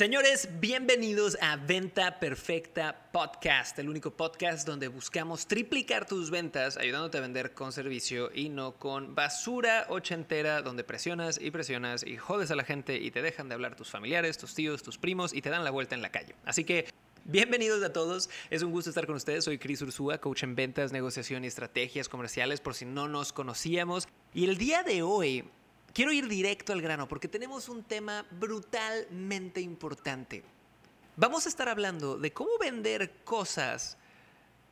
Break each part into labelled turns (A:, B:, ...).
A: Señores, bienvenidos a Venta Perfecta Podcast, el único podcast donde buscamos triplicar tus ventas ayudándote a vender con servicio y no con basura ochentera donde presionas y presionas y jodes a la gente y te dejan de hablar tus familiares, tus tíos, tus primos y te dan la vuelta en la calle. Así que Bienvenidos a todos, es un gusto estar con ustedes. Soy Chris Ursúa, coach en ventas, negociación y estrategias comerciales, por si no nos conocíamos. Y el día de hoy quiero ir directo al grano porque tenemos un tema brutalmente importante. Vamos a estar hablando de cómo vender cosas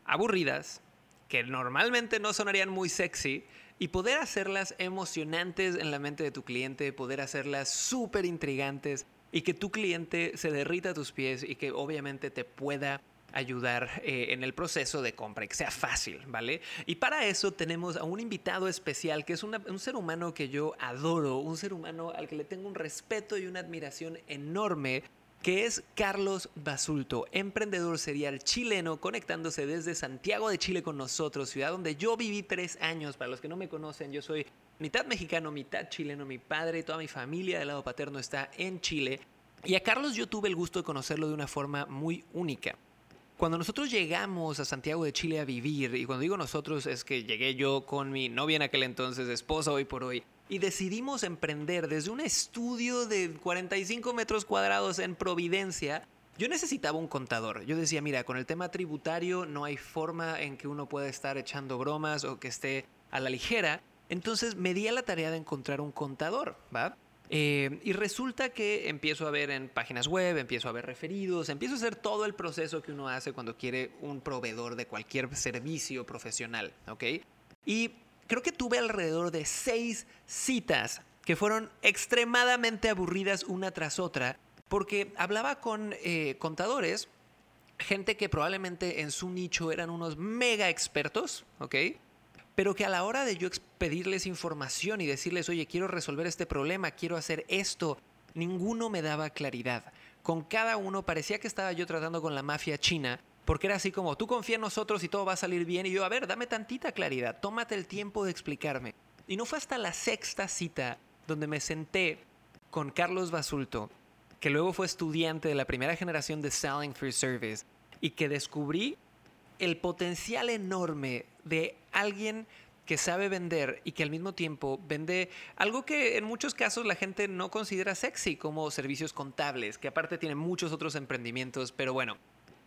A: aburridas, que normalmente no sonarían muy sexy, y poder hacerlas emocionantes en la mente de tu cliente, poder hacerlas súper intrigantes y que tu cliente se derrita a tus pies y que obviamente te pueda ayudar eh, en el proceso de compra y que sea fácil, ¿vale? Y para eso tenemos a un invitado especial que es un ser humano que yo adoro, un ser humano al que le tengo un respeto y una admiración enorme que es Carlos Basulto, emprendedor serial chileno, conectándose desde Santiago de Chile con nosotros, ciudad donde yo viví tres años. Para los que no me conocen, yo soy mitad mexicano, mitad chileno. Mi padre toda mi familia del lado paterno está en Chile. Y a Carlos yo tuve el gusto de conocerlo de una forma muy única. Cuando nosotros llegamos a Santiago de Chile a vivir, y cuando digo nosotros es que llegué yo con mi novia en aquel entonces, esposa hoy por hoy, y decidimos emprender desde un estudio de 45 metros cuadrados en Providencia, yo necesitaba un contador. Yo decía, mira, con el tema tributario no hay forma en que uno pueda estar echando bromas o que esté a la ligera. Entonces me di a la tarea de encontrar un contador, ¿va? Eh, y resulta que empiezo a ver en páginas web, empiezo a ver referidos, empiezo a hacer todo el proceso que uno hace cuando quiere un proveedor de cualquier servicio profesional, ¿ok? Y creo que tuve alrededor de seis citas que fueron extremadamente aburridas una tras otra, porque hablaba con eh, contadores, gente que probablemente en su nicho eran unos mega expertos, ¿ok? Pero que a la hora de yo pedirles información y decirles, oye, quiero resolver este problema, quiero hacer esto, ninguno me daba claridad. Con cada uno parecía que estaba yo tratando con la mafia china, porque era así como, tú confía en nosotros y todo va a salir bien, y yo, a ver, dame tantita claridad, tómate el tiempo de explicarme. Y no fue hasta la sexta cita donde me senté con Carlos Basulto, que luego fue estudiante de la primera generación de Selling Free Service, y que descubrí el potencial enorme de alguien que sabe vender y que al mismo tiempo vende algo que en muchos casos la gente no considera sexy, como servicios contables, que aparte tiene muchos otros emprendimientos, pero bueno.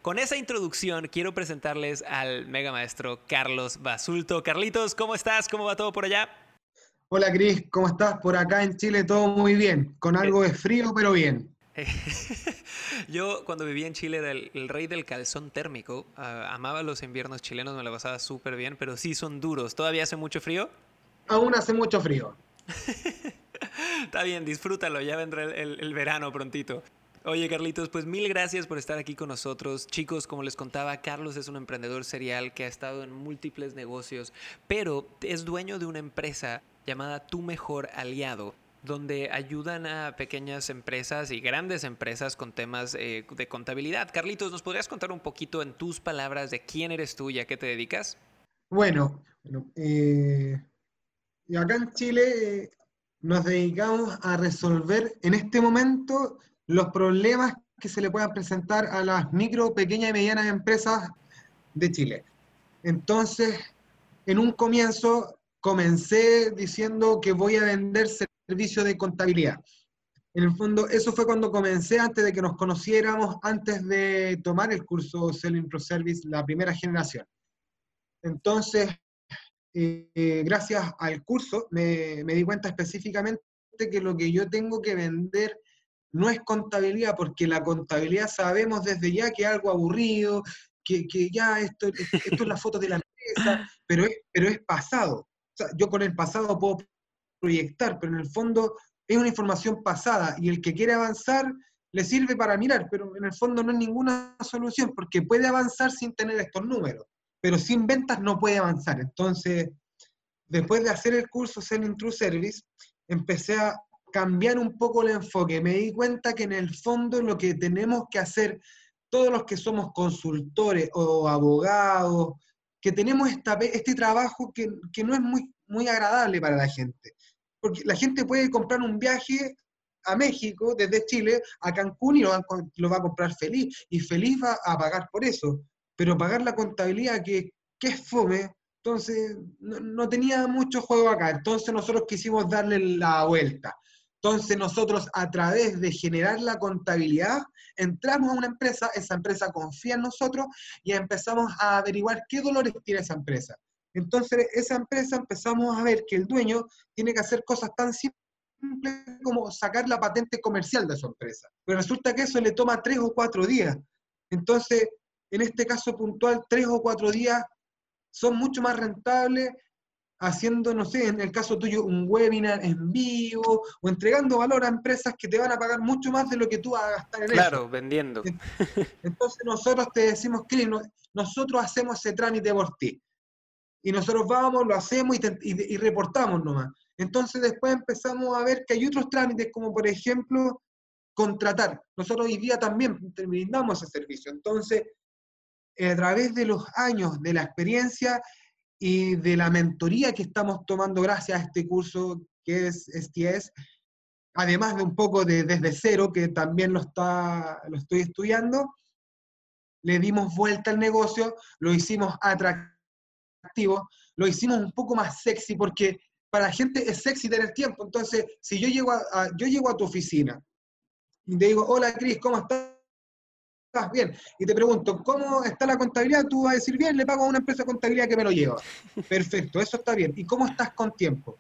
A: Con esa introducción quiero presentarles al mega maestro Carlos Basulto. Carlitos, ¿cómo estás? ¿Cómo va todo por allá?
B: Hola Cris, ¿cómo estás? Por acá en Chile todo muy bien, con algo de frío, pero bien.
A: Yo cuando vivía en Chile era el, rey del calzón térmico. Ah, amaba los inviernos chilenos, me la pasaba súper bien, pero sí son duros. ¿Todavía hace mucho frío?
B: Aún hace mucho frío.
A: Está bien, disfrútalo, ya vendrá el, el verano prontito. Oye Carlitos, pues mil gracias por estar aquí con nosotros. Chicos, como les contaba, Carlos es un emprendedor serial que ha estado en múltiples negocios, pero es dueño de una empresa llamada Tu Mejor Aliado donde ayudan a pequeñas empresas y grandes empresas con temas eh, de contabilidad. Carlitos, ¿nos podrías contar un poquito en tus palabras de quién eres tú y a qué te dedicas?
B: Bueno, eh, acá en Chile eh, nos dedicamos a resolver en este momento los problemas que se le puedan presentar a las micro, pequeñas y medianas empresas de Chile. Entonces, en un comienzo comencé diciendo que voy a vender servicio de contabilidad. En el fondo, eso fue cuando comencé, antes de que nos conociéramos, antes de tomar el curso Selling Pro Service, la primera generación. Entonces, eh, gracias al curso, me, me di cuenta específicamente que lo que yo tengo que vender no es contabilidad, porque la contabilidad sabemos desde ya que es algo aburrido, que, que ya esto, esto es la foto de la empresa, pero es, pero es pasado. yo con el pasado puedo proyectar, pero en el fondo es una información pasada y el que quiere avanzar le sirve para mirar, pero en el fondo no es ninguna solución, porque puede avanzar sin tener estos números, pero sin ventas no puede avanzar. Entonces, después de hacer el curso Selling True Service, empecé a cambiar un poco el enfoque. Me di cuenta que en el fondo lo que tenemos que hacer todos los que somos consultores o abogados, que tenemos esta, este trabajo que, que, no es muy, muy agradable para la gente. Porque la gente puede comprar un viaje a México desde Chile a Cancún y lo va, a comprar feliz, y feliz va a pagar por eso. Pero pagar la contabilidad que, que es fome, entonces no, no tenía mucho juego acá. Entonces nosotros quisimos darle la vuelta. Entonces nosotros a través de generar la contabilidad, entramos a una empresa, esa empresa confía en nosotros y empezamos a averiguar qué dolores tiene esa empresa. Entonces esa empresa empezamos a ver que el dueño tiene que hacer cosas tan simples como sacar la patente comercial de su empresa. Pero resulta que eso le toma tres o cuatro días. Entonces, en este caso puntual, tres o cuatro días son mucho más rentables haciendo, no sé, en el caso tuyo, un webinar en vivo o entregando valor a empresas que te van a pagar mucho más de lo que tú vas a gastar en
A: claro, eso. Claro, vendiendo.
B: Entonces nosotros te decimos, que nosotros hacemos ese trámite por ti. Y nosotros vamos, lo hacemos y, y reportamos nomás. Entonces después empezamos a ver que hay otros trámites, como por ejemplo contratar. Nosotros hoy día también brindamos ese servicio. Entonces, a través de los años de la experiencia y de la mentoría que estamos tomando gracias a este curso que es STS, además de un poco de desde cero, que también lo, está, lo estoy estudiando, le dimos vuelta al negocio, lo hicimos atractivo, lo hicimos un poco más sexy porque para la gente es sexy tener tiempo. Entonces, si yo llego a, yo llego a tu oficina y te digo, hola Cris, ¿cómo estás? ¿Estás bien? Y te pregunto, ¿cómo está la contabilidad? Tú vas a decir, bien, le pago a una empresa de contabilidad que me lo lleva. Perfecto, eso está bien. ¿Y cómo estás con tiempo?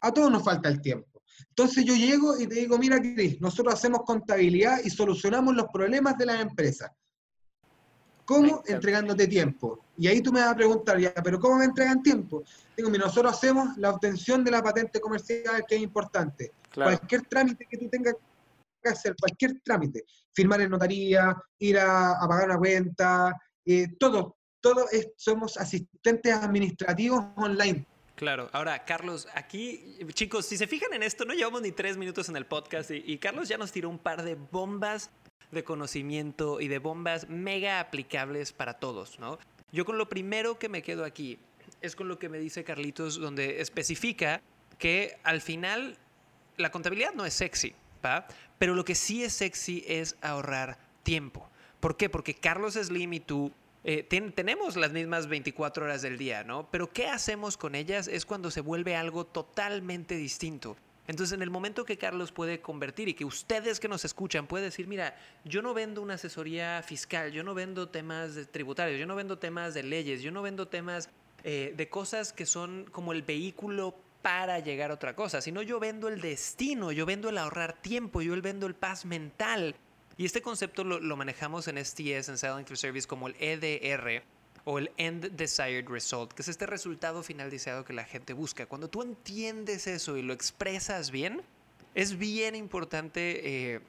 B: A todos nos falta el tiempo. Entonces yo llego y te digo, mira Cris, nosotros hacemos contabilidad y solucionamos los problemas de las empresas. ¿Cómo? Entregándote tiempo. Y ahí tú me vas a preguntar, ya, pero ¿cómo me entregan tiempo? Digo, mira, nosotros hacemos la obtención de la patente comercial, que es importante. Cualquier trámite que tú tengas que hacer, cualquier trámite, firmar en notaría, ir a, pagar una cuenta, eh, todo, todo es, somos asistentes administrativos online.
A: Claro, ahora Carlos, aquí chicos, si se fijan en esto, no llevamos ni tres minutos en el podcast y Carlos ya nos tiró un par de bombas de conocimiento y de bombas mega aplicables para todos, ¿no? Yo con lo primero que me quedo aquí es con lo que me dice Carlitos, donde especifica que al final la contabilidad no es sexy, ¿va? Pero lo que sí es sexy es ahorrar tiempo. ¿Por qué? Porque Carlos Slim y tú eh, tenemos las mismas 24 horas del día, ¿no? Pero ¿qué hacemos con ellas? Es cuando se vuelve algo totalmente distinto. Entonces, en el momento que Carlos puede convertir y que ustedes que nos escuchan pueden decir, mira, yo no vendo una asesoría fiscal, yo no vendo temas de tributarios, yo no vendo temas de leyes, yo no vendo temas eh, de cosas que son como el vehículo para llegar a otra cosa, sino yo vendo el destino, yo vendo el ahorrar tiempo, yo vendo el paz mental. Y este concepto lo, lo manejamos en STS, en Selling Through Service, como el EDR, o el End Desired Result, que es este resultado final deseado que la gente busca. Cuando tú entiendes eso y lo expresas bien, es bien importante eh,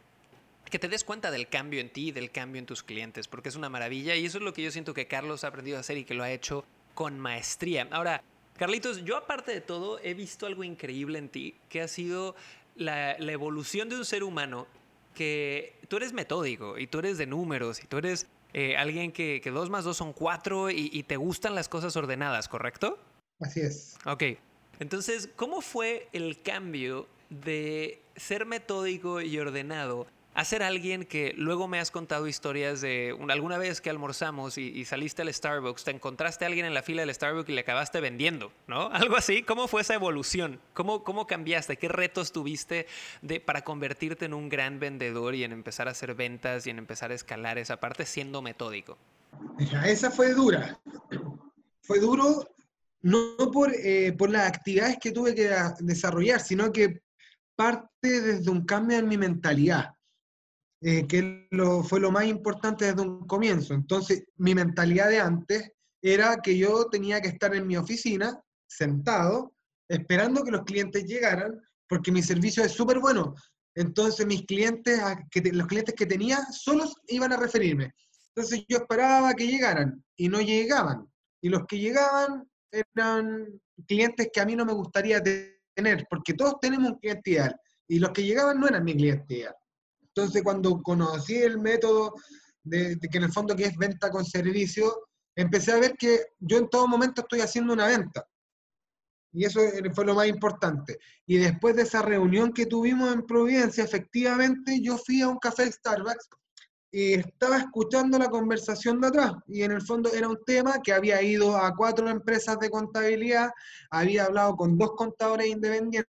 A: que te des cuenta del cambio en ti del cambio en tus clientes, porque es una maravilla y eso es lo que yo siento que Carlos ha aprendido a hacer y que lo ha hecho con maestría. Ahora, Carlitos, yo aparte de todo he visto algo increíble en ti, que ha sido la evolución de un ser humano que tú eres metódico y tú eres de números y tú eres eh, alguien que, que, dos más dos son cuatro y, y, te gustan las cosas ordenadas, ¿correcto?
B: Así es.
A: Ok. Entonces, ¿cómo fue el cambio de ser metódico y ordenado a ser alguien que luego me has contado historias de alguna vez que almorzamos y, saliste al Starbucks, te encontraste a alguien en la fila del Starbucks y le acabaste vendiendo, ¿no? Algo así. ¿Cómo fue esa evolución? ¿Cómo, cómo cambiaste? ¿Qué retos tuviste de, para convertirte en un gran vendedor y en empezar a hacer ventas y en empezar a escalar esa parte siendo metódico?
B: esa fue dura. Fue duro no por, eh, por las actividades que tuve que desarrollar, sino que parte desde un cambio en mi mentalidad. Eh, que lo, fue lo más importante desde un comienzo. Entonces, mi mentalidad de antes era que yo tenía que estar en mi oficina, sentado, esperando que los clientes llegaran, porque mi servicio es súper bueno. entonces mis clientes, los clientes que tenía, solos iban a referirme. Entonces yo esperaba que llegaran y no llegaban. Y los que llegaban eran clientes que a mí no me gustaría tener, porque todos tenemos un cliente ideal. Y los que llegaban no eran mi cliente ideal. Entonces cuando conocí el método de, que en el fondo que es venta con servicio, empecé a ver que yo en todo momento estoy haciendo una venta. Y eso fue lo más importante. Y después de esa reunión que tuvimos en Providencia, efectivamente yo fui a un café Starbucks y estaba escuchando la conversación de atrás. Y en el fondo era un tema que había ido a cuatro empresas de contabilidad, había hablado con dos contadores independientes.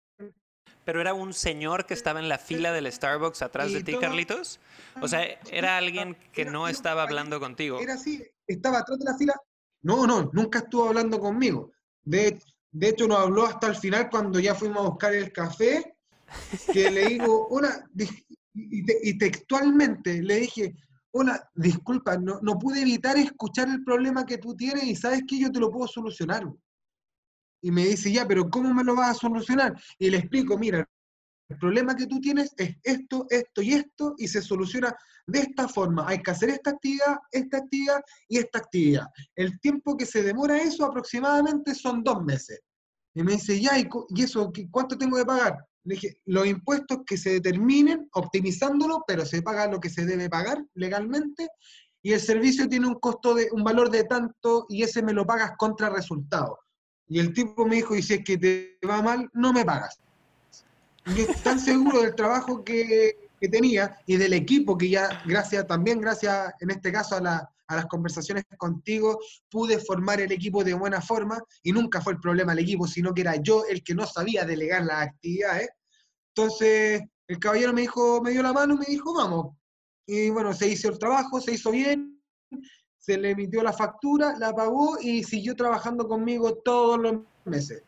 A: Pero era un señor que estaba en la fila del Starbucks atrás de ti, Carlitos. O sea, era alguien que no estaba hablando contigo.
B: Era así, estaba atrás de la fila. No, no, nunca estuvo hablando conmigo. De, de hecho, nos habló hasta el final cuando ya fuimos a buscar el café, que le digo, hola, y, textualmente le dije, hola, disculpa, no, no, pude evitar escuchar el problema que tú tienes y sabes que yo te lo puedo solucionar. Y me dice, ya, pero ¿cómo me lo vas a solucionar? Y le explico, mira, el problema que tú tienes es esto, esto y esto, y se soluciona de esta forma. Hay que hacer esta actividad, esta actividad y esta actividad. El tiempo que se demora eso aproximadamente son dos meses. Y me dice, ya, ¿y eso cuánto tengo que pagar? Le dije, los impuestos que se determinen, optimizándolo, pero se paga lo que se debe pagar legalmente, y el servicio tiene un costo de, un valor de tanto, y ese me lo pagas contra resultado. Y el tipo me dijo, y si es que te va mal, no me pagas. Y yo tan seguro del trabajo que, tenía y del equipo que ya, gracias también, gracias en este caso a, las conversaciones contigo, pude formar el equipo de buena forma y nunca fue el problema el equipo, sino que era yo el que no sabía delegar las actividades. Entonces, el caballero me dijo, me dio la mano y me dijo, vamos. Y bueno, se hizo el trabajo, se hizo bien, se le emitió la factura, la pagó y siguió trabajando conmigo todos los meses.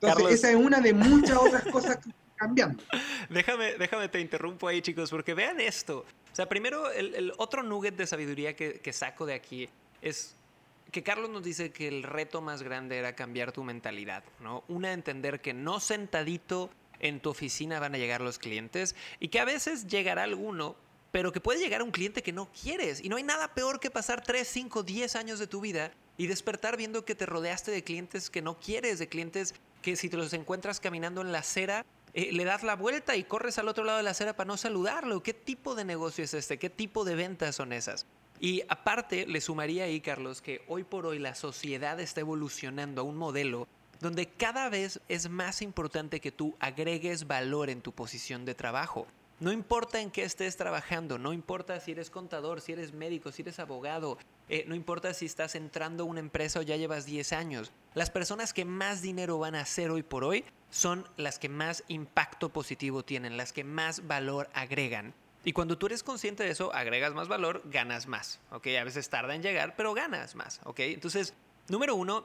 B: Entonces, esa es una de muchas otras cosas que cambiando.
A: Déjame, déjame te interrumpo ahí, chicos, porque vean esto. O sea, primero, el, otro nugget de sabiduría que, que saco de aquí es que Carlos nos dice que el reto más grande era cambiar tu mentalidad, ¿no? Una, entender que no sentadito en tu oficina van a llegar los clientes y que a veces llegará alguno, pero que puede llegar un cliente que no quieres. Y no hay nada peor que pasar 3, 5, 10 años de tu vida y despertar viendo que te rodeaste de clientes que no quieres, de clientes que si te los encuentras caminando en la acera, eh, le das la vuelta y corres al otro lado de la acera para no saludarlo. ¿Qué tipo de negocio es este? ¿Qué tipo de ventas son esas? Y aparte, le sumaría ahí, Carlos, que hoy por hoy la sociedad está evolucionando a un modelo donde cada vez es más importante que tú agregues valor en tu posición de trabajo. No importa en qué estés trabajando, no importa si eres contador, si eres médico, si eres abogado, eh, no importa si estás entrando a una empresa o ya llevas 10 años. Las personas que más dinero van a hacer hoy por hoy son las que más impacto positivo tienen, las que más valor agregan. Y cuando tú eres consciente de eso, agregas más valor, ganas más. ¿Ok? A veces tarda en llegar, pero ganas más. ¿Ok? Entonces, número uno,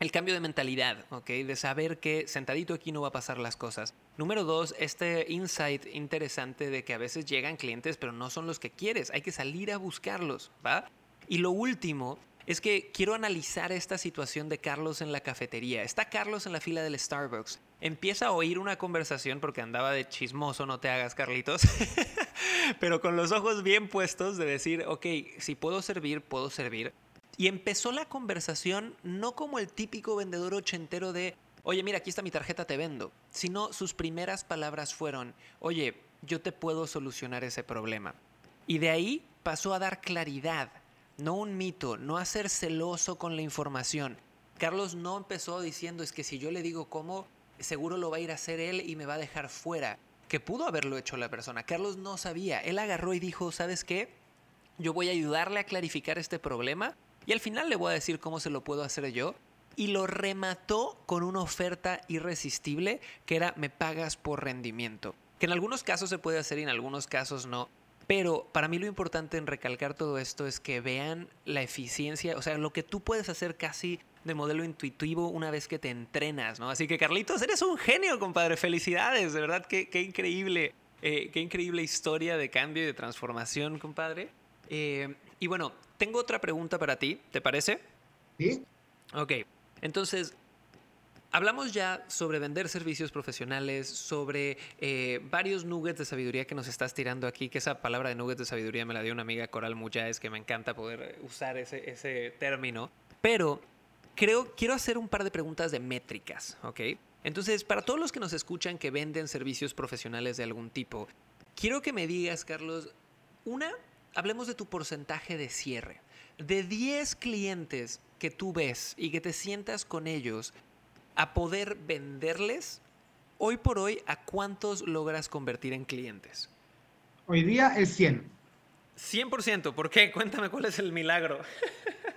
A: el cambio de mentalidad, ¿ok? De saber que sentadito aquí no va a pasar las cosas. Número dos, este insight interesante de que a veces llegan clientes, pero no son los que quieres. Hay que salir a buscarlos, ¿va? Y lo último es que quiero analizar esta situación de Carlos en la cafetería. Está Carlos en la fila del Starbucks. Empieza a oír una conversación porque andaba de chismoso, no te hagas, Carlitos. pero con los ojos bien puestos de decir, ok, si puedo servir, puedo servir y empezó la conversación no como el típico vendedor ochentero de, oye, mira, aquí está mi tarjeta, te vendo, sino sus primeras palabras fueron, oye, yo te puedo solucionar ese problema. Y de ahí pasó a dar claridad, no un mito, no a ser celoso con la información. Carlos no empezó diciendo, es que si yo le digo cómo, seguro lo va a ir a hacer él y me va a dejar fuera, que pudo haberlo hecho la persona. Carlos no sabía, él agarró y dijo, ¿sabes qué? Yo voy a ayudarle a clarificar este problema y al final le voy a decir cómo se lo puedo hacer yo. Y lo remató con una oferta irresistible que era me pagas por rendimiento. Que en algunos casos se puede hacer y en algunos casos no. Pero para mí lo importante en recalcar todo esto es que vean la eficiencia, o sea, lo que tú puedes hacer casi de modelo intuitivo una vez que te entrenas, ¿no? Así que Carlitos, eres un genio, compadre. Felicidades, de verdad, qué, qué increíble, eh, qué increíble historia de cambio y de transformación, compadre. Eh, y bueno, tengo otra pregunta para ti, ¿te parece?
B: Sí.
A: Ok, entonces, Hablamos ya sobre vender servicios profesionales, sobre eh, varios nuggets de sabiduría que nos estás tirando aquí, que esa palabra de nuggets de sabiduría me la dio una amiga Coral Muyáez, que me encanta poder usar ese, ese término. Pero creo, quiero hacer un par de preguntas de métricas, ¿ok? Entonces, para todos los que nos escuchan que venden servicios profesionales de algún tipo, quiero que me digas, Carlos, una, hablemos de tu porcentaje de cierre. De 10 clientes que tú ves y que te sientas con ellos, a poder venderles, hoy por hoy, ¿a cuántos logras convertir en clientes?
B: Hoy día es 100.
A: 100%, ¿por qué? Cuéntame cuál es el milagro.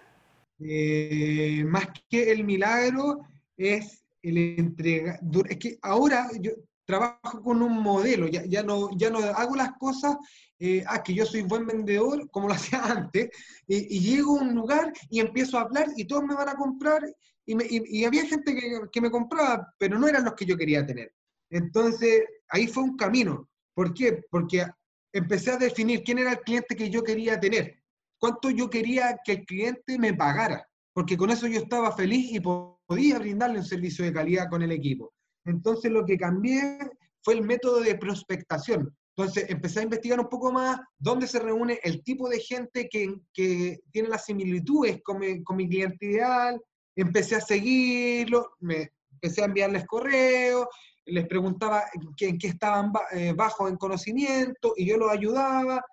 B: Eh, más que el milagro es el entrega. Es que ahora yo trabajo con un modelo, ya, ya, no, ya no hago las cosas, eh, ah, que yo soy buen vendedor, como lo hacía antes, y, y, llego a un lugar y empiezo a hablar y todos me van a comprar y, había gente que, me compraba, pero no eran los que yo quería tener. Entonces, ahí fue un camino. ¿Por qué? Porque empecé a definir quién era el cliente que yo quería tener, cuánto yo quería que el cliente me pagara, porque con eso yo estaba feliz y podía brindarle un servicio de calidad con el equipo. Entonces, lo que cambié fue el método de prospectación. Entonces, empecé a investigar un poco más dónde se reúne el tipo de gente que, que tiene las similitudes con mi, con mi cliente ideal, empecé a seguirlo, me empecé a enviarles correos, les preguntaba en qué estaban eh, en conocimiento y yo los ayudaba.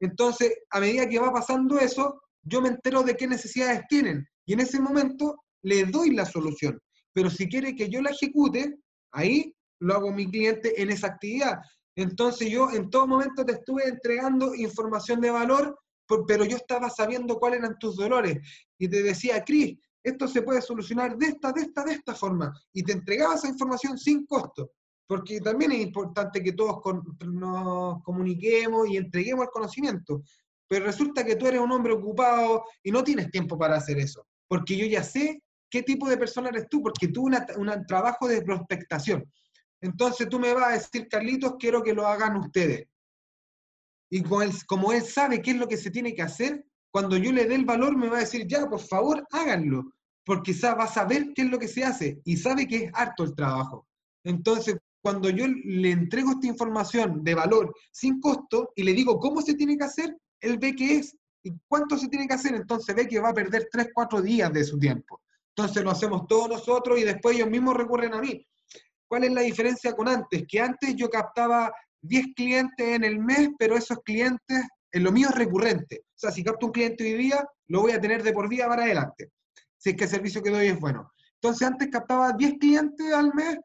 B: Entonces, a medida que va pasando eso, yo me entero de qué necesidades tienen y en ese momento le doy la solución. Pero si quiere que yo la ejecute, ahí lo hago mi cliente en esa actividad. Entonces yo en todo momento te estuve entregando información de valor, pero yo estaba sabiendo cuáles eran tus dolores. Y te decía, Cris, esto se puede solucionar de esta, de esta, de esta forma. Y te entregaba esa información sin costo, porque también es importante que todos nos comuniquemos y entreguemos el conocimiento. Pero resulta que tú eres un hombre ocupado y no tienes tiempo para hacer eso, porque yo ya sé qué tipo de persona eres tú, porque tú un trabajo de prospectación. Entonces tú me vas a decir, Carlitos, quiero que lo hagan ustedes. Y como él sabe qué es lo que se tiene que hacer, cuando yo le dé el valor me va a decir, ya, por favor, háganlo, porque va a saber qué es lo que se hace y sabe que es harto el trabajo. Entonces, cuando yo le entrego esta información de valor sin costo y le digo cómo se tiene que hacer, él ve qué es y cuánto se tiene que hacer, entonces ve que va a perder 3, 4 días de su tiempo. Entonces lo hacemos todos nosotros y después ellos mismos recurren a mí. ¿Cuál es la diferencia con antes? Que antes yo captaba 10 clientes en el mes, pero esos clientes en lo mío es recurrente. O sea, si capto un cliente hoy día, lo voy a tener de por vida para adelante, si es que el servicio que doy es bueno. Entonces antes captaba 10 clientes al mes,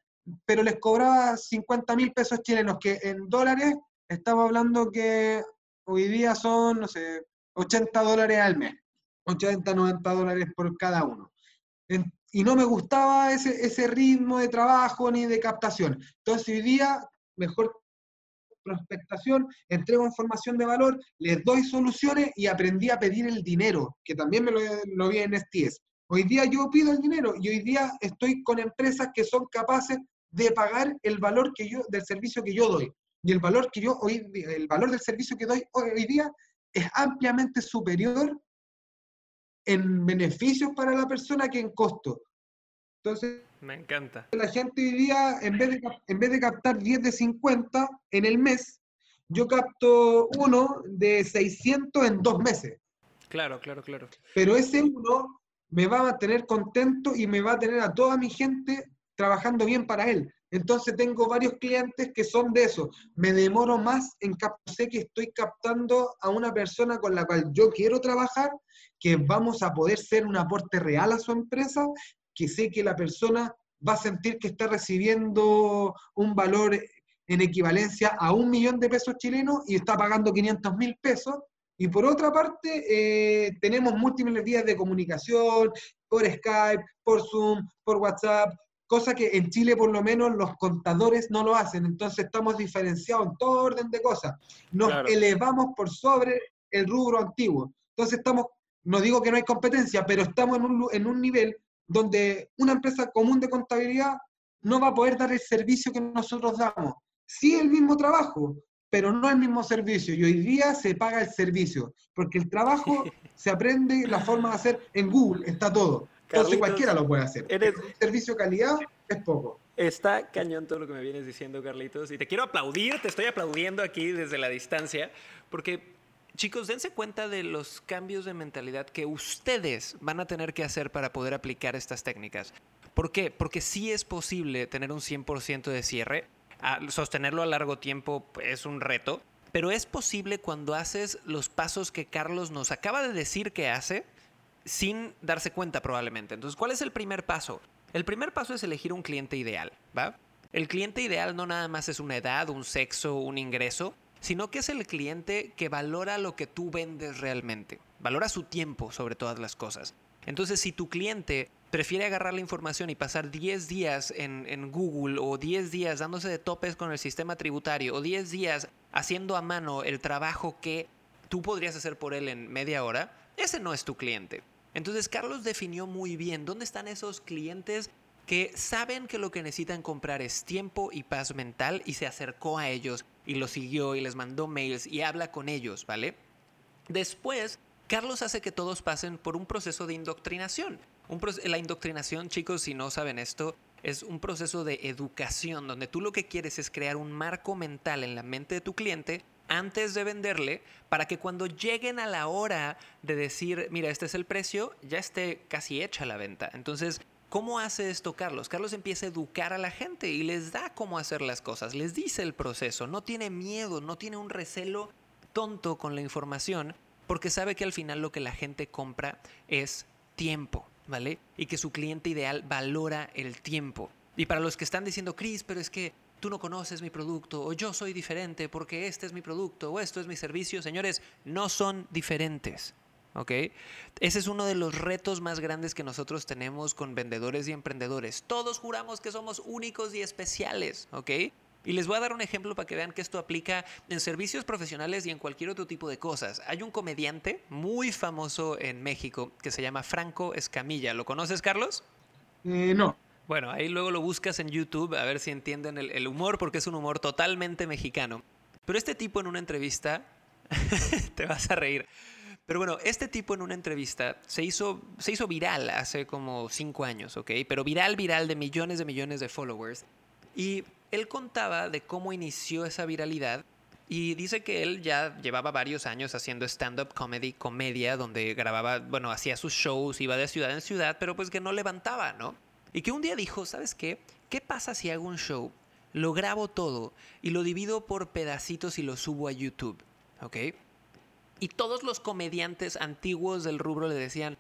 B: pero les cobraba 50 mil pesos chilenos, que en dólares estamos hablando que hoy día son, no sé, 80 dólares al mes, 80, 90 dólares por cada uno. Y no me gustaba ese, ese ritmo de trabajo ni de captación. Entonces hoy día mejor prospectación, entrego información de valor, les doy soluciones y aprendí a pedir el dinero, que también me lo, vi en STS. Hoy día yo pido el dinero y hoy día estoy con empresas que son capaces de pagar el valor que yo, del servicio que yo doy. Y el valor que yo hoy, el valor del servicio que doy hoy día es ampliamente superior en beneficios para la persona que en costo. Entonces,
A: me encanta.
B: La gente hoy día, en vez, de, en vez de captar 10 de 50 en el mes, yo capto uno de 600 en dos meses.
A: Claro, claro, claro.
B: Pero ese uno me va a mantener contento y me va a tener a toda mi gente trabajando bien para él. Entonces tengo varios clientes que son de eso. Me demoro más en captar, sé que estoy captando a una persona con la cual yo quiero trabajar, que vamos a poder ser un aporte real a su empresa que sé que la persona va a sentir que está recibiendo un valor en equivalencia a un millón de pesos chilenos y está pagando 500 mil pesos. Y por otra parte, eh, tenemos múltiples vías de comunicación, por Skype, por Zoom, por WhatsApp, cosa que en Chile por lo menos los contadores no lo hacen. Entonces estamos diferenciados en todo orden de cosas. Nos elevamos por sobre el rubro antiguo. Entonces estamos, no digo que no hay competencia, pero estamos en un, en un nivel donde una empresa común de contabilidad no va a poder dar el servicio que nosotros damos. Sí el mismo trabajo, pero no el mismo servicio. Y hoy día se paga el servicio, porque el trabajo se aprende la forma de hacer en Google, está todo. Entonces cualquiera lo puede hacer. Eres... servicio de calidad es poco.
A: Está cañón todo lo que me vienes diciendo, Carlitos. Y te quiero aplaudir, te estoy aplaudiendo aquí desde la distancia, porque chicos, dense cuenta de los cambios de mentalidad que ustedes van a tener que hacer para poder aplicar estas técnicas. ¿Por qué? Porque sí es posible tener un 100% de cierre. sostenerlo a largo tiempo es un reto, pero es posible cuando haces los pasos que Carlos nos acaba de decir que hace sin darse cuenta probablemente. Entonces, ¿cuál es el primer paso? El primer paso es elegir un cliente ideal, ¿va? El cliente ideal no nada más es una edad, un sexo, un ingreso, sino que es el cliente que valora lo que tú vendes realmente, valora su tiempo sobre todas las cosas. Entonces, si tu cliente prefiere agarrar la información y pasar 10 días en, Google o 10 días dándose de topes con el sistema tributario o 10 días haciendo a mano el trabajo que tú podrías hacer por él en media hora, ese no es tu cliente. Entonces Carlos definió muy bien dónde están esos clientes que saben que lo que necesitan comprar es tiempo y paz mental y se acercó a ellos y los siguió y les mandó mails y habla con ellos, ¿vale? Después, Carlos hace que todos pasen por un proceso de indoctrinación. la indoctrinación, chicos, si no saben esto, es un proceso de educación donde tú lo que quieres es crear un marco mental en la mente de tu cliente antes de venderle para que cuando lleguen a la hora de decir, mira, este es el precio, ya esté casi hecha la venta. Entonces, ¿cómo hace esto Carlos? Carlos empieza a educar a la gente y les da cómo hacer las cosas, les dice el proceso, no tiene miedo, no tiene un recelo tonto con la información, porque sabe que al final lo que la gente compra es tiempo, ¿vale? Y que su cliente ideal valora el tiempo. Y para los que están diciendo, Chris, pero es que tú no conoces mi producto o yo soy diferente porque este es mi producto o esto es mi servicio. Señores, no son diferentes. ¿Ok? Ese es uno de los retos más grandes que nosotros tenemos con vendedores y emprendedores. Todos juramos que somos únicos y especiales. ¿Ok? Y les voy a dar un ejemplo para que vean que esto aplica en servicios profesionales y en cualquier otro tipo de cosas. Hay un comediante muy famoso en México que se llama Franco Escamilla. ¿Lo conoces, Carlos?
B: Eh, no.
A: Bueno, ahí luego lo buscas en YouTube a ver si entienden el, humor, porque es un humor totalmente mexicano. Pero este tipo en una entrevista, te vas a reír. Pero bueno, este tipo en una entrevista se hizo, se hizo viral hace como cinco años, ¿ok? Pero viral, viral de millones de millones de followers. Y él contaba de cómo inició esa viralidad y dice que él ya llevaba varios años haciendo stand-up comedy, comedia, donde grababa, bueno, hacía sus shows, iba de ciudad en ciudad, pero pues que no levantaba, ¿no? Y que un día dijo, ¿sabes qué? ¿Qué pasa si hago un show, lo grabo todo y lo divido por pedacitos y lo subo a YouTube? ¿Ok? Y todos los comediantes antiguos del rubro le decían,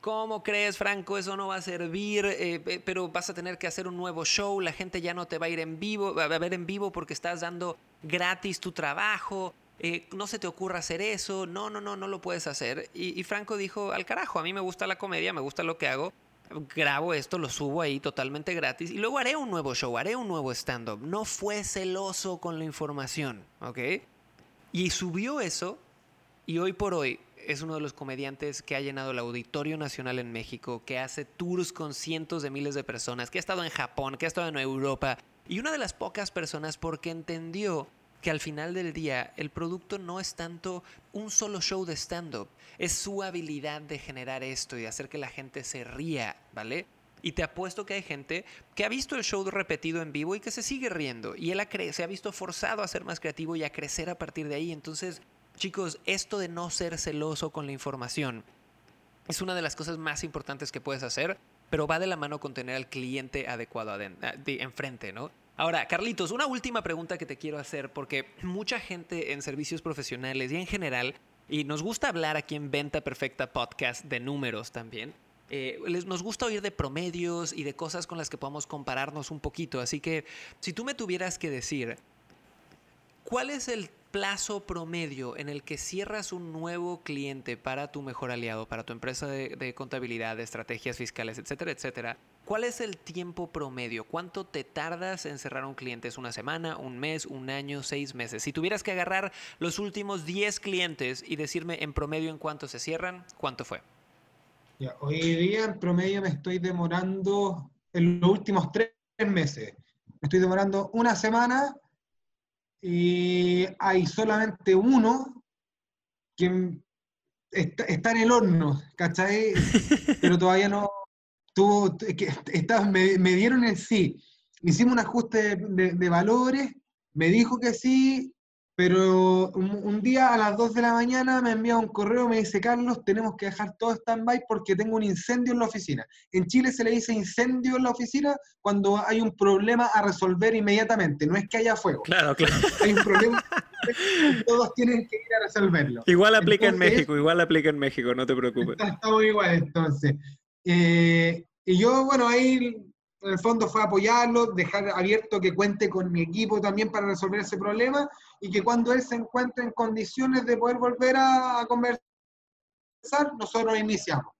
A: ¿Cómo crees, Franco? Eso no va a servir, eh, pero vas a tener que hacer un nuevo show, la gente ya no te va a ir en vivo, va a ver en vivo porque estás dando gratis tu trabajo, eh, no se te ocurra hacer eso, no, no, no, no lo puedes hacer. y Franco dijo, al carajo, a mí me gusta la comedia, me gusta lo que hago, grabo esto, lo subo ahí totalmente gratis y luego haré un nuevo show, haré un nuevo stand-up. No fue celoso con la información, ¿ok? Y subió eso y hoy por hoy es uno de los comediantes que ha llenado el Auditorio Nacional en México, que hace tours con cientos de miles de personas, que ha estado en Japón, que ha estado en Europa y una de las pocas personas porque entendió que al final del día el producto no es tanto un solo show de stand-up, es su habilidad de generar esto y hacer que la gente se ría, ¿vale? Y te apuesto que hay gente que ha visto el show repetido en vivo y que se sigue riendo. Y él se ha visto forzado a ser más creativo y a crecer a partir de ahí. Entonces, chicos, esto de no ser celoso con la información es una de las cosas más importantes que puedes hacer, pero va de la mano con tener al cliente adecuado enfrente, ¿no? Ahora, Carlitos, una última pregunta que te quiero hacer, porque mucha gente en servicios profesionales y en general, y nos gusta hablar aquí en Venta Perfecta Podcast de números también, eh, nos gusta oír de promedios y de cosas con las que podamos compararnos un poquito. Así que si tú me tuvieras que decir, ¿cuál es el plazo promedio en el que cierras un nuevo cliente para tu mejor aliado, para tu empresa de, contabilidad, de estrategias fiscales, etcétera, etcétera? ¿Cuál es el tiempo promedio? ¿Cuánto te tardas en cerrar un cliente? ¿Es una semana, un mes, un año, seis meses? Si tuvieras que agarrar los últimos 10 clientes y decirme en promedio en cuánto se cierran, ¿cuánto fue?
B: hoy día en promedio me estoy demorando en los últimos tres meses. Me estoy demorando una semana y hay solamente uno que está, en el horno, ¿cachai? Pero todavía no, tuvo, que, me, me, dieron el sí. Hicimos un ajuste de, de valores, me dijo que sí, pero un, día a las 2 de la mañana me envía un correo, me dice, Carlos, tenemos que dejar todo stand-by porque tengo un incendio en la oficina. En Chile se le dice incendio en la oficina cuando hay un problema a resolver inmediatamente, no es que haya fuego.
A: Claro, claro.
B: Hay un problema, todos tienen que ir a resolverlo.
A: Igual aplica en México, igual aplica en México, no te preocupes.
B: Estamos igual entonces. Eh, y yo, bueno, ahí en el fondo fue apoyarlo, dejar abierto que cuente con mi equipo también para resolver ese problema y que cuando él se encuentre en condiciones de poder volver a, conversar, nosotros iniciamos.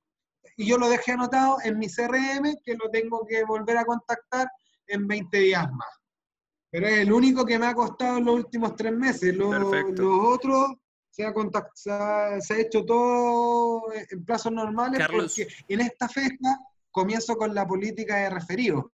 B: Y yo lo dejé anotado en mi CRM, que lo tengo que volver a contactar en 20 días más. Pero es el único que me ha costado en los últimos tres meses. Los, otros se ha, se ha, hecho todo en plazos normales porque en esta fecha comienzo con la política de referido.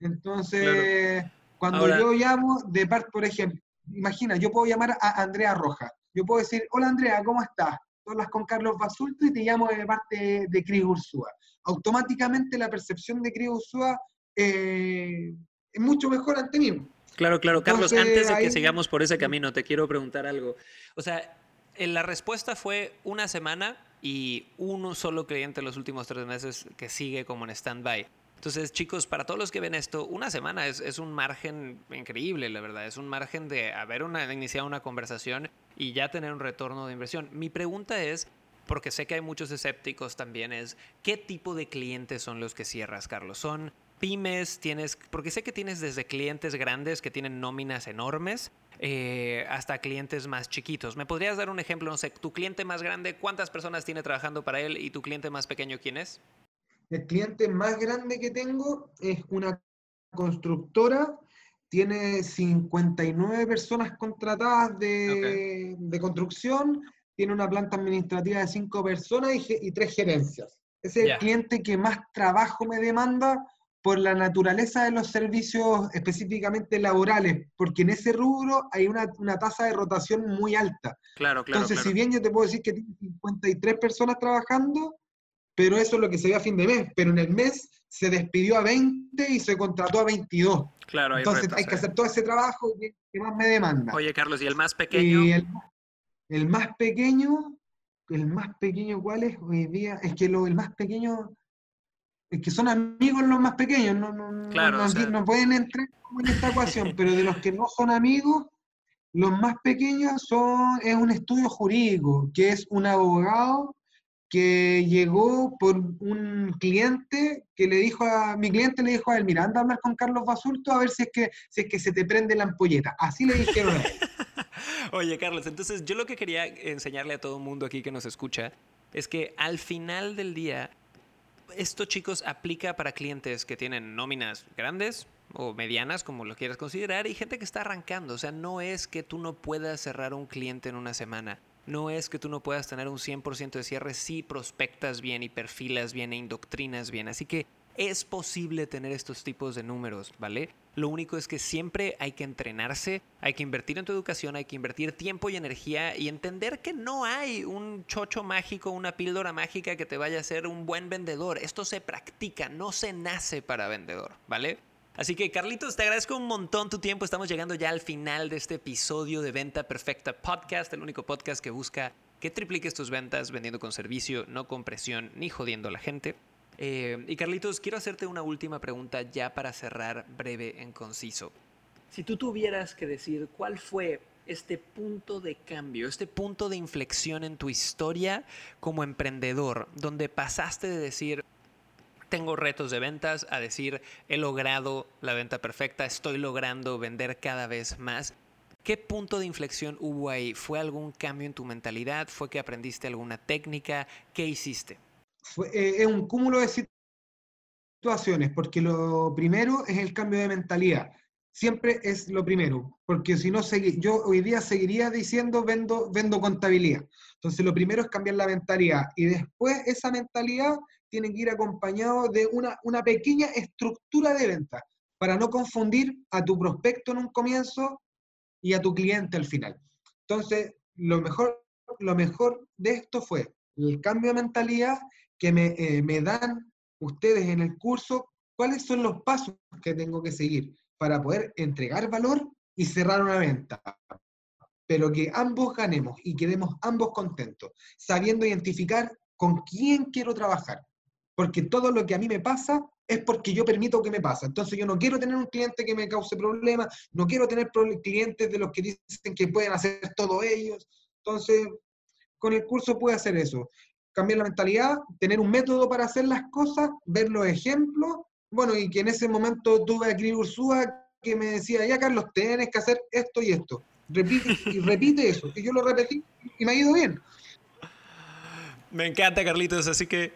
B: Entonces, cuando yo llamo de parte, por ejemplo, imagina, yo puedo llamar a Andrea Roja. Yo puedo decir, hola Andrea, ¿cómo estás? Tú hablas con Carlos Basulto y te llamo de parte de Cris Ursúa. Automáticamente la percepción de Cris Ursúa eh, es mucho mejor ante mí.
A: Claro, claro. Carlos, antes de que sigamos por ese camino, te quiero preguntar algo. O sea, la respuesta fue una semana y uno solo cliente en los últimos tres meses que sigue como en stand-by. Entonces, chicos, para todos los que ven esto, una semana es, es, un margen increíble, la verdad. Es un margen de haber una, iniciado una conversación y ya tener un retorno de inversión. Mi pregunta es, porque sé que hay muchos escépticos también, es ¿qué tipo de clientes son los que cierras, Carlos? ¿Son pymes? ¿Tienes, porque sé que tienes desde clientes grandes que tienen nóminas enormes eh, hasta clientes más chiquitos. ¿Me podrías dar un ejemplo? No sé, tu cliente más grande, ¿cuántas personas tiene trabajando para él y tu cliente más pequeño, quién es?
B: El cliente más grande que tengo es una constructora, tiene 59 personas contratadas de, construcción, tiene una planta administrativa de 5 personas y, y 3 gerencias. Ese es el cliente que más trabajo me demanda por la naturaleza de los servicios específicamente laborales, porque en ese rubro hay una, tasa de rotación muy alta.
A: Claro, claro.
B: Entonces, si bien yo te puedo decir que tiene 53 personas trabajando, pero eso es lo que se ve a fin de mes, pero en el mes se despidió a 20 y se contrató a 22.
A: Claro,
B: hay Entonces hay que hacer todo ese trabajo que, más me demanda.
A: Oye, Carlos, ¿y el más pequeño?
B: el, más pequeño, el más pequeño, ¿cuál es hoy día? Es que lo, el más pequeño que son amigos los más pequeños, no, no, no, pueden entrar en esta ecuación, pero de los que no son amigos, los más pequeños son, es un estudio jurídico, que es un abogado que llegó por un cliente que le dijo a, mi cliente le dijo a él, mira, anda a hablar con Carlos Basulto a ver si es que, si es que se te prende la ampolleta. Así le dijeron a él.
A: Oye, Carlos, entonces yo lo que quería enseñarle a todo el mundo aquí que nos escucha es que al final del día esto, chicos, aplica para clientes que tienen nóminas grandes o medianas, como lo quieras considerar, y gente que está arrancando. O sea, no es que tú no puedas cerrar un cliente en una semana. No es que tú no puedas tener un 100% de cierre si prospectas bien y perfilas bien e indoctrinas bien. Así que es posible tener estos tipos de números, ¿vale? Lo único es que siempre hay que entrenarse, hay que invertir en tu educación, hay que invertir tiempo y energía y entender que no hay un chocho mágico, una píldora mágica que te vaya a hacer un buen vendedor. Esto se practica, no se nace para vendedor, ¿vale? Así que Carlitos, te agradezco un montón tu tiempo. Estamos llegando ya al final de este episodio de Venta Perfecta Podcast, el único podcast que busca que tripliques tus ventas vendiendo con servicio, no con presión ni jodiendo a la gente. Eh, y Carlitos, quiero hacerte una última pregunta ya para cerrar breve en conciso. Si tú tuvieras que decir cuál fue este punto de cambio, este punto de inflexión en tu historia como emprendedor, donde pasaste de decir, tengo retos de ventas, a decir, he logrado la venta perfecta, estoy logrando vender cada vez más. ¿Qué punto de inflexión hubo ahí? ¿Fue algún cambio en tu mentalidad? ¿Fue que aprendiste alguna técnica? ¿Qué hiciste?
B: Eh, es un cúmulo de situaciones, porque lo primero es el cambio de mentalidad. Siempre es lo primero, porque si no, yo hoy día seguiría diciendo vendo, vendo contabilidad. Entonces, lo primero es cambiar la mentalidad y después esa mentalidad tiene que ir acompañado de una, una pequeña estructura de venta para no confundir a tu prospecto en un comienzo y a tu cliente al final. Entonces, lo mejor, lo mejor de esto fue el cambio de mentalidad que me, eh, me dan ustedes en el curso cuáles son los pasos que tengo que seguir para poder entregar valor y cerrar una venta. Pero que ambos ganemos y quedemos ambos contentos, sabiendo identificar con quién quiero trabajar. Porque todo lo que a mí me pasa es porque yo permito que me pase. Entonces yo no quiero tener un cliente que me cause problemas, no quiero tener clientes de los que dicen que pueden hacer todo ellos. Entonces, con el curso puede hacer eso. Cambiar la mentalidad, tener un método para hacer las cosas, ver los ejemplos. Bueno, y que en ese momento tuve a Cris Ursúa que me decía, ya Carlos, tienes que hacer esto y esto. Repite y repite eso. Y yo lo repetí y me ha ido bien.
A: Me encanta, Carlitos. Así que,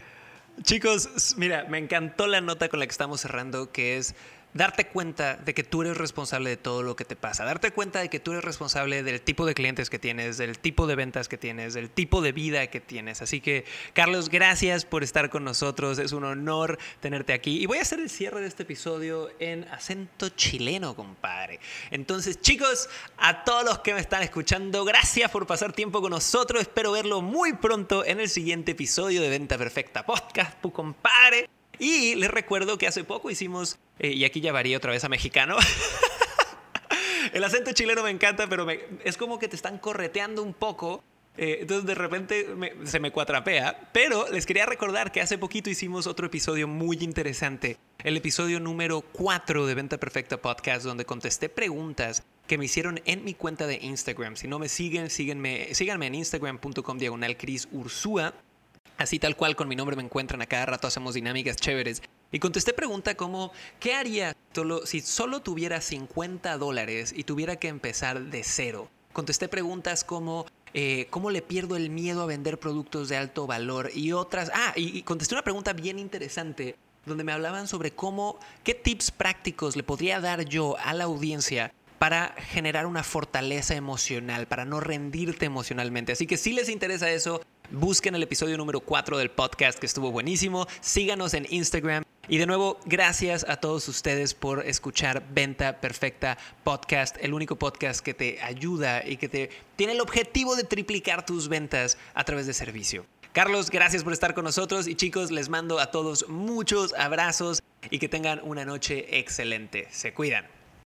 A: chicos, mira, me encantó la nota con la que estamos cerrando, que es darte cuenta de que tú eres responsable de todo lo que te pasa, darte cuenta de que tú eres responsable del tipo de clientes que tienes, del tipo de ventas que tienes, del tipo de vida que tienes. Así que, Carlos, gracias por estar con nosotros, es un honor tenerte aquí. Y voy a hacer el cierre de este episodio en acento chileno, compadre. Entonces, chicos, a todos los que me están escuchando, gracias por pasar tiempo con nosotros. Espero verlo muy pronto en el siguiente episodio de Venta Perfecta Podcast, compadre. Y les recuerdo que hace poco hicimos, eh, y aquí ya varía otra vez a mexicano. El acento chileno me encanta, pero es como que te están correteando un poco. Eh, entonces de repente se me cuatrapea. Pero les quería recordar que hace poquito hicimos otro episodio muy interesante. El episodio número 4 de Venta Perfecta Podcast, donde contesté preguntas que me hicieron en mi cuenta de Instagram. Si no me siguen, síganme, síganme en instagram.com diagonal Cris Ursúa. Así tal cual con mi nombre me encuentran a cada rato, hacemos dinámicas chéveres. Y contesté pregunta como, ¿qué haría si solo tuviera 50 dólares y tuviera que empezar de cero? Contesté preguntas como, eh, ¿cómo le pierdo el miedo a vender productos de alto valor? Y otras, ah, y, contesté una pregunta bien interesante donde me hablaban sobre cómo, qué tips prácticos le podría dar yo a la audiencia para generar una fortaleza emocional, para no rendirte emocionalmente. Así que si les interesa eso, busquen el episodio número 4 del podcast que estuvo buenísimo. Síganos en Instagram. Y de nuevo, gracias a todos ustedes por escuchar Venta Perfecta Podcast, el único podcast que te ayuda y que te tiene el objetivo de triplicar tus ventas a través de servicio. Carlos, gracias por estar con nosotros y chicos, les mando a todos muchos abrazos y que tengan una noche excelente. Se cuidan.